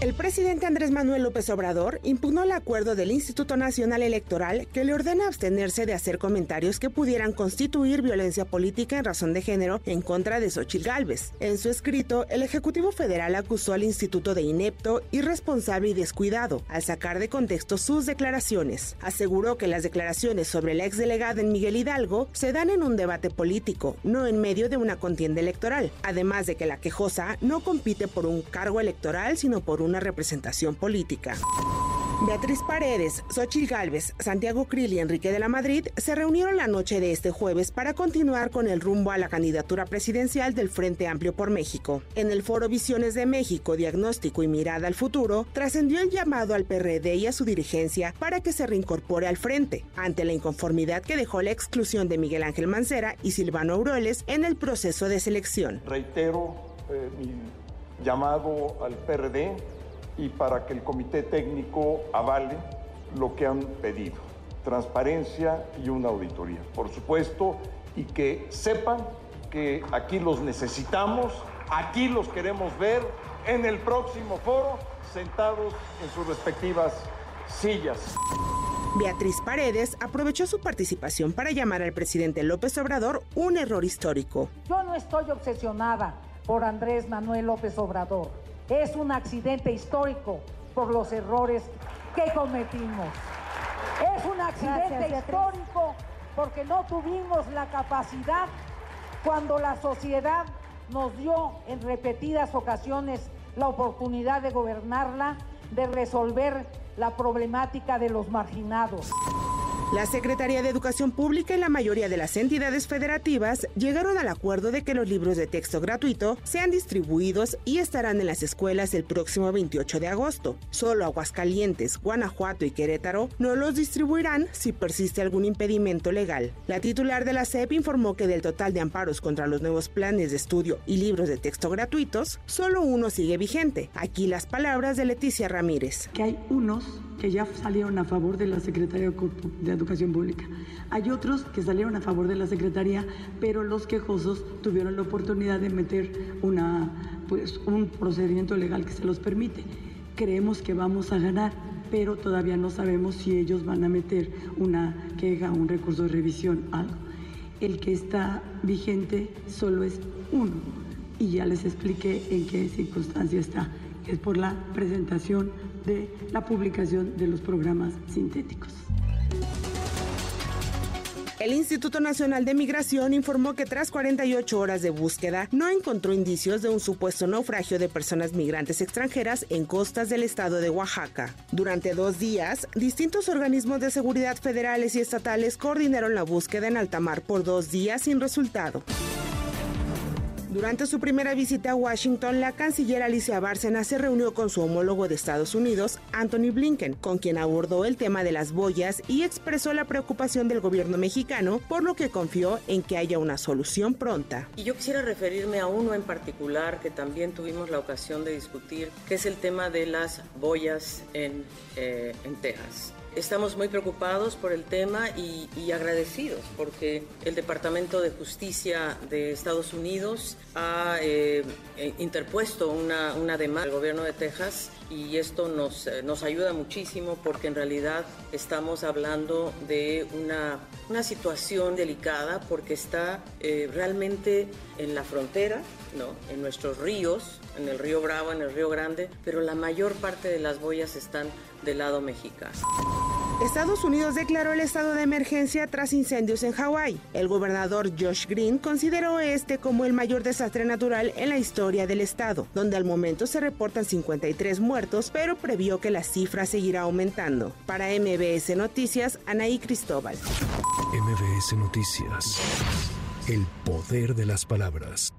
El presidente Andrés Manuel López Obrador impugnó el acuerdo del Instituto Nacional Electoral que le ordena abstenerse de hacer comentarios que pudieran constituir violencia política en razón de género en contra de Xochitl Gálvez. En su escrito, el Ejecutivo Federal acusó al instituto de inepto, irresponsable y descuidado al sacar de contexto sus declaraciones. Aseguró que las declaraciones sobre la exdelegada en Miguel Hidalgo se dan en un debate político, no en medio de una contienda electoral. Además de que la quejosa no compite por un cargo electoral, sino por un una representación política. Beatriz Paredes, Xochil Gálvez, Santiago Krill y Enrique de la Madrid se reunieron la noche de este jueves para continuar con el rumbo a la candidatura presidencial del Frente Amplio por México. En el foro Visiones de México, Diagnóstico y Mirada al Futuro, trascendió el llamado al PRD y a su dirigencia para que se reincorpore al frente, ante la inconformidad que dejó la exclusión de Miguel Ángel Mancera y Silvano Aureoles en el proceso de selección. Reitero eh, mi llamado al PRD y para que el comité técnico avale lo que han pedido, transparencia y una auditoría, por supuesto, y que sepan que aquí los necesitamos, aquí los queremos ver en el próximo foro, sentados en sus respectivas sillas. Beatriz Paredes aprovechó su participación para llamar al presidente López Obrador un error histórico. Yo no estoy obsesionada por Andrés Manuel López Obrador es un accidente histórico por los errores que cometimos. Es un accidente histórico porque no tuvimos la capacidad cuando la sociedad nos dio en repetidas ocasiones la oportunidad de gobernarla, de resolver la problemática de los marginados. La Secretaría de Educación Pública y la mayoría de las entidades federativas llegaron al acuerdo de que los libros de texto gratuito sean distribuidos y estarán en las escuelas el próximo 28 de agosto. Solo Aguascalientes, Guanajuato y Querétaro no los distribuirán si persiste algún impedimento legal. La titular de la SEP informó que del total de amparos contra los nuevos planes de estudio y libros de texto gratuitos, solo uno sigue vigente. Aquí las palabras de Leticia Ramírez. Que hay unos que ya salieron a favor de la Secretaría de Educación Pública. Hay otros que salieron a favor de la Secretaría, pero los quejosos tuvieron la oportunidad de meter una, pues, un procedimiento legal que se los permite. Creemos que vamos a ganar, pero todavía no sabemos si ellos van a meter una queja, un recurso de revisión, algo. El que está vigente solo es uno y ya les expliqué en qué circunstancia está. Es por la presentación de la publicación de los programas sintéticos. El Instituto Nacional de Migración informó que tras 48 horas de búsqueda no encontró indicios de un supuesto naufragio de personas migrantes extranjeras en costas del estado de Oaxaca. Durante dos días, distintos organismos de seguridad federales y estatales coordinaron la búsqueda en alta mar por dos días sin resultado. Durante su primera visita a Washington, la canciller Alicia Bárcena se reunió con su homólogo de Estados Unidos, Anthony Blinken, con quien abordó el tema de las boyas y expresó la preocupación del gobierno mexicano, por lo que confió en que haya una solución pronta. Y yo quisiera referirme a uno en particular que también tuvimos la ocasión de discutir, que es el tema de las boyas en, eh, en Texas. Estamos muy preocupados por el tema y, agradecidos porque el Departamento de Justicia de Estados Unidos ha eh, eh, interpuesto una, una, demanda al gobierno de Texas y esto nos, eh, nos ayuda muchísimo porque en realidad estamos hablando de una, una situación delicada porque está realmente en la frontera, ¿no? en nuestros ríos, en el río Bravo, en el río Grande, pero la mayor parte de las boyas están del lado mexicano. Estados Unidos declaró el estado de emergencia tras incendios en Hawái. El gobernador Josh Green consideró este como el mayor desastre natural en la historia del estado, donde al momento se reportan 53 muertos, pero previó que la cifra seguirá aumentando. Para MBS Noticias, Anaí Cristóbal. MBS Noticias. El poder de las palabras.